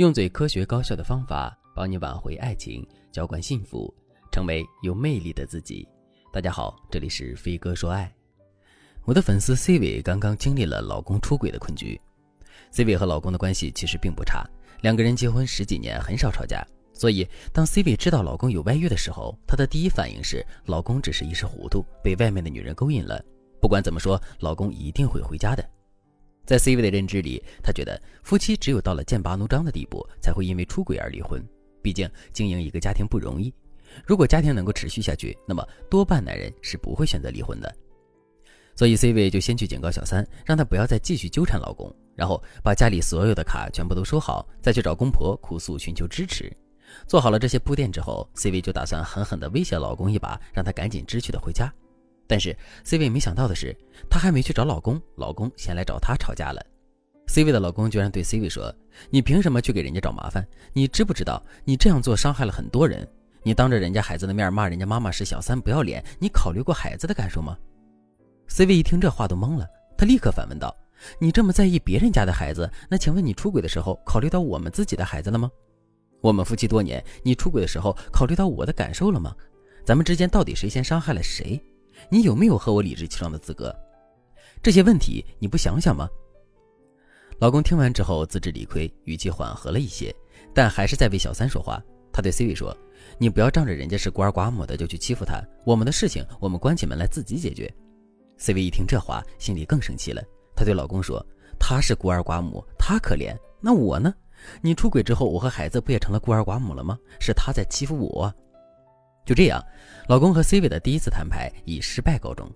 用最科学高效的方法帮你挽回爱情，浇灌幸福，成为有魅力的自己。大家好，这里是飞哥说爱。我的粉丝 C 位刚刚经历了老公出轨的困局。C 位和老公的关系其实并不差，两个人结婚十几年很少吵架。所以当 C 位知道老公有外遇的时候，她的第一反应是老公只是一时糊涂，被外面的女人勾引了。不管怎么说，老公一定会回家的。在 C 位的认知里，他觉得夫妻只有到了剑拔弩张的地步，才会因为出轨而离婚。毕竟经营一个家庭不容易，如果家庭能够持续下去，那么多半男人是不会选择离婚的。所以 C 位就先去警告小三，让他不要再继续纠缠老公，然后把家里所有的卡全部都收好，再去找公婆哭诉寻求支持。做好了这些铺垫之后，C 位就打算狠狠地威胁老公一把，让他赶紧知趣的回家。但是 C 位没想到的是，她还没去找老公，老公先来找她吵架了。C 位的老公居然对 C 位说：“你凭什么去给人家找麻烦？你知不知道你这样做伤害了很多人？你当着人家孩子的面骂人家妈妈是小三不要脸，你考虑过孩子的感受吗？”C 位一听这话都懵了，他立刻反问道：“你这么在意别人家的孩子，那请问你出轨的时候考虑到我们自己的孩子了吗？我们夫妻多年，你出轨的时候考虑到我的感受了吗？咱们之间到底谁先伤害了谁？”你有没有和我理直气壮的资格？这些问题你不想想吗？老公听完之后自知理亏，语气缓和了一些，但还是在为小三说话。他对 C 位说：“你不要仗着人家是孤儿寡母的就去欺负他，我们的事情我们关起门来自己解决。”C 位一听这话，心里更生气了。他对老公说：“他是孤儿寡母，他可怜，那我呢？你出轨之后，我和孩子不也成了孤儿寡母了吗？是他在欺负我。”就这样，老公和 C 位的第一次谈牌以失败告终，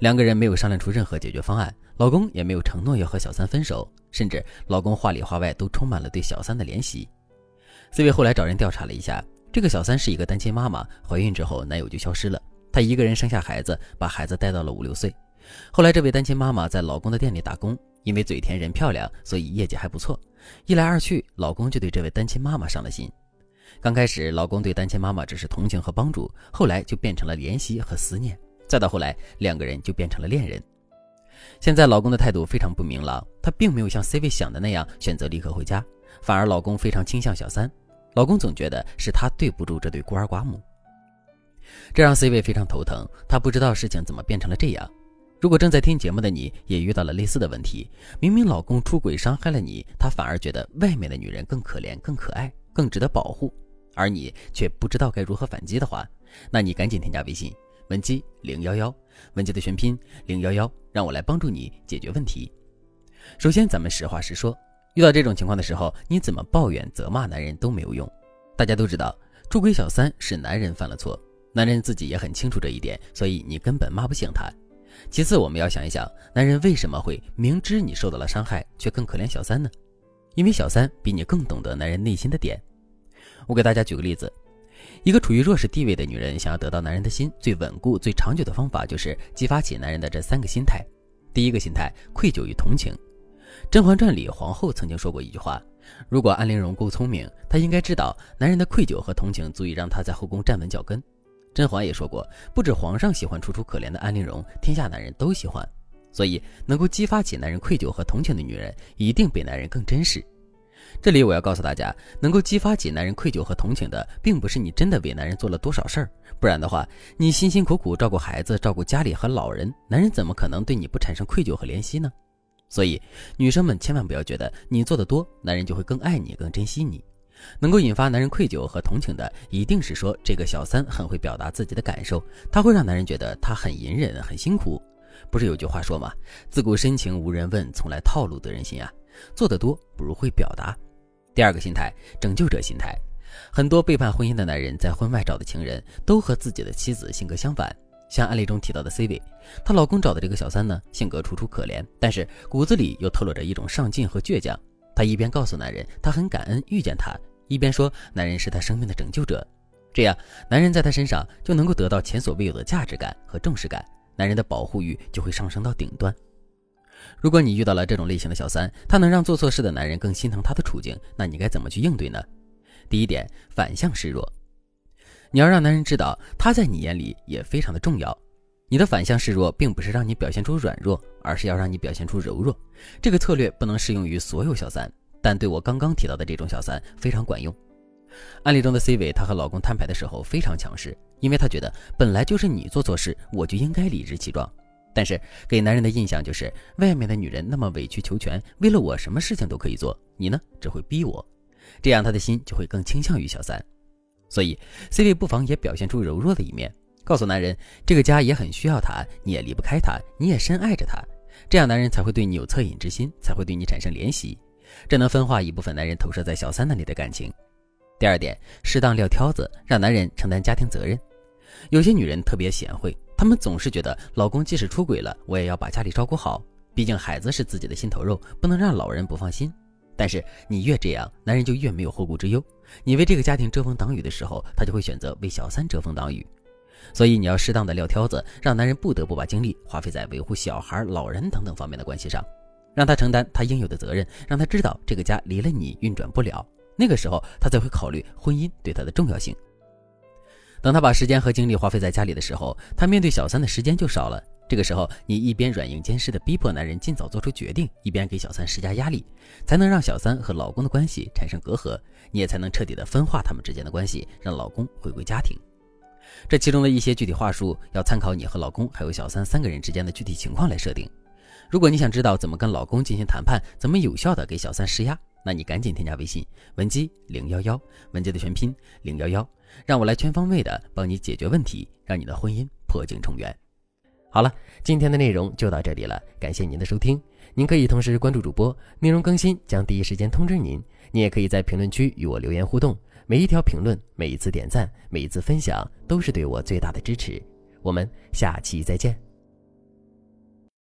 两个人没有商量出任何解决方案，老公也没有承诺要和小三分手，甚至老公话里话外都充满了对小三的怜惜。C 位后来找人调查了一下，这个小三是一个单亲妈妈，怀孕之后男友就消失了，她一个人生下孩子，把孩子带到了五六岁。后来这位单亲妈妈在老公的店里打工，因为嘴甜人漂亮，所以业绩还不错。一来二去，老公就对这位单亲妈妈上了心。刚开始，老公对单亲妈妈只是同情和帮助，后来就变成了怜惜和思念，再到后来，两个人就变成了恋人。现在，老公的态度非常不明朗，他并没有像 C 位想的那样选择立刻回家，反而老公非常倾向小三。老公总觉得是他对不住这对孤儿寡母，这让 C 位非常头疼。他不知道事情怎么变成了这样。如果正在听节目的你也遇到了类似的问题，明明老公出轨伤害了你，他反而觉得外面的女人更可怜、更可爱、更值得保护。而你却不知道该如何反击的话，那你赶紧添加微信文姬零幺幺，文姬的全拼零幺幺，让我来帮助你解决问题。首先，咱们实话实说，遇到这种情况的时候，你怎么抱怨责骂男人都没有用。大家都知道，出轨小三是男人犯了错，男人自己也很清楚这一点，所以你根本骂不醒他。其次，我们要想一想，男人为什么会明知你受到了伤害，却更可怜小三呢？因为小三比你更懂得男人内心的点。我给大家举个例子，一个处于弱势地位的女人想要得到男人的心，最稳固、最长久的方法就是激发起男人的这三个心态。第一个心态，愧疚与同情。《甄嬛传》里皇后曾经说过一句话：如果安陵容够聪明，她应该知道男人的愧疚和同情足以让她在后宫站稳脚跟。甄嬛也说过，不止皇上喜欢楚楚可怜的安陵容，天下男人都喜欢。所以，能够激发起男人愧疚和同情的女人，一定比男人更真实。这里我要告诉大家，能够激发起男人愧疚和同情的，并不是你真的为男人做了多少事儿，不然的话，你辛辛苦苦照顾孩子、照顾家里和老人，男人怎么可能对你不产生愧疚和怜惜呢？所以，女生们千万不要觉得你做的多，男人就会更爱你、更珍惜你。能够引发男人愧疚和同情的，一定是说这个小三很会表达自己的感受，他会让男人觉得他很隐忍、很辛苦。不是有句话说吗？自古深情无人问，从来套路得人心啊。做得多不如会表达。第二个心态，拯救者心态。很多背叛婚姻的男人在婚外找的情人，都和自己的妻子性格相反。像案例中提到的 C 位，她老公找的这个小三呢，性格楚楚可怜，但是骨子里又透露着一种上进和倔强。她一边告诉男人她很感恩遇见他，一边说男人是她生命的拯救者。这样，男人在她身上就能够得到前所未有的价值感和重视感，男人的保护欲就会上升到顶端。如果你遇到了这种类型的小三，他能让做错事的男人更心疼他的处境，那你该怎么去应对呢？第一点，反向示弱。你要让男人知道他在你眼里也非常的重要。你的反向示弱，并不是让你表现出软弱，而是要让你表现出柔弱。这个策略不能适用于所有小三，但对我刚刚提到的这种小三非常管用。案例中的 C 位，她和老公摊牌的时候非常强势，因为她觉得本来就是你做错事，我就应该理直气壮。但是给男人的印象就是外面的女人那么委曲求全，为了我什么事情都可以做，你呢只会逼我，这样他的心就会更倾向于小三。所以 C 位不妨也表现出柔弱的一面，告诉男人这个家也很需要他，你也离不开他，你也深爱着他，这样男人才会对你有恻隐之心，才会对你产生怜惜，这能分化一部分男人投射在小三那里的感情。第二点，适当撂挑子，让男人承担家庭责任。有些女人特别贤惠，她们总是觉得老公即使出轨了，我也要把家里照顾好，毕竟孩子是自己的心头肉，不能让老人不放心。但是你越这样，男人就越没有后顾之忧。你为这个家庭遮风挡雨的时候，他就会选择为小三遮风挡雨。所以你要适当的撂挑子，让男人不得不把精力花费在维护小孩、老人等等方面的关系上，让他承担他应有的责任，让他知道这个家离了你运转不了。那个时候，他才会考虑婚姻对他的重要性。等他把时间和精力花费在家里的时候，他面对小三的时间就少了。这个时候，你一边软硬兼施的逼迫男人尽早做出决定，一边给小三施加压力，才能让小三和老公的关系产生隔阂，你也才能彻底的分化他们之间的关系，让老公回归家庭。这其中的一些具体话术，要参考你和老公还有小三三个人之间的具体情况来设定。如果你想知道怎么跟老公进行谈判，怎么有效的给小三施压。那你赶紧添加微信文姬零幺幺，文姬的全拼零幺幺，让我来全方位的帮你解决问题，让你的婚姻破镜重圆。好了，今天的内容就到这里了，感谢您的收听。您可以同时关注主播，内容更新将第一时间通知您。您也可以在评论区与我留言互动，每一条评论、每一次点赞、每一次分享，都是对我最大的支持。我们下期再见。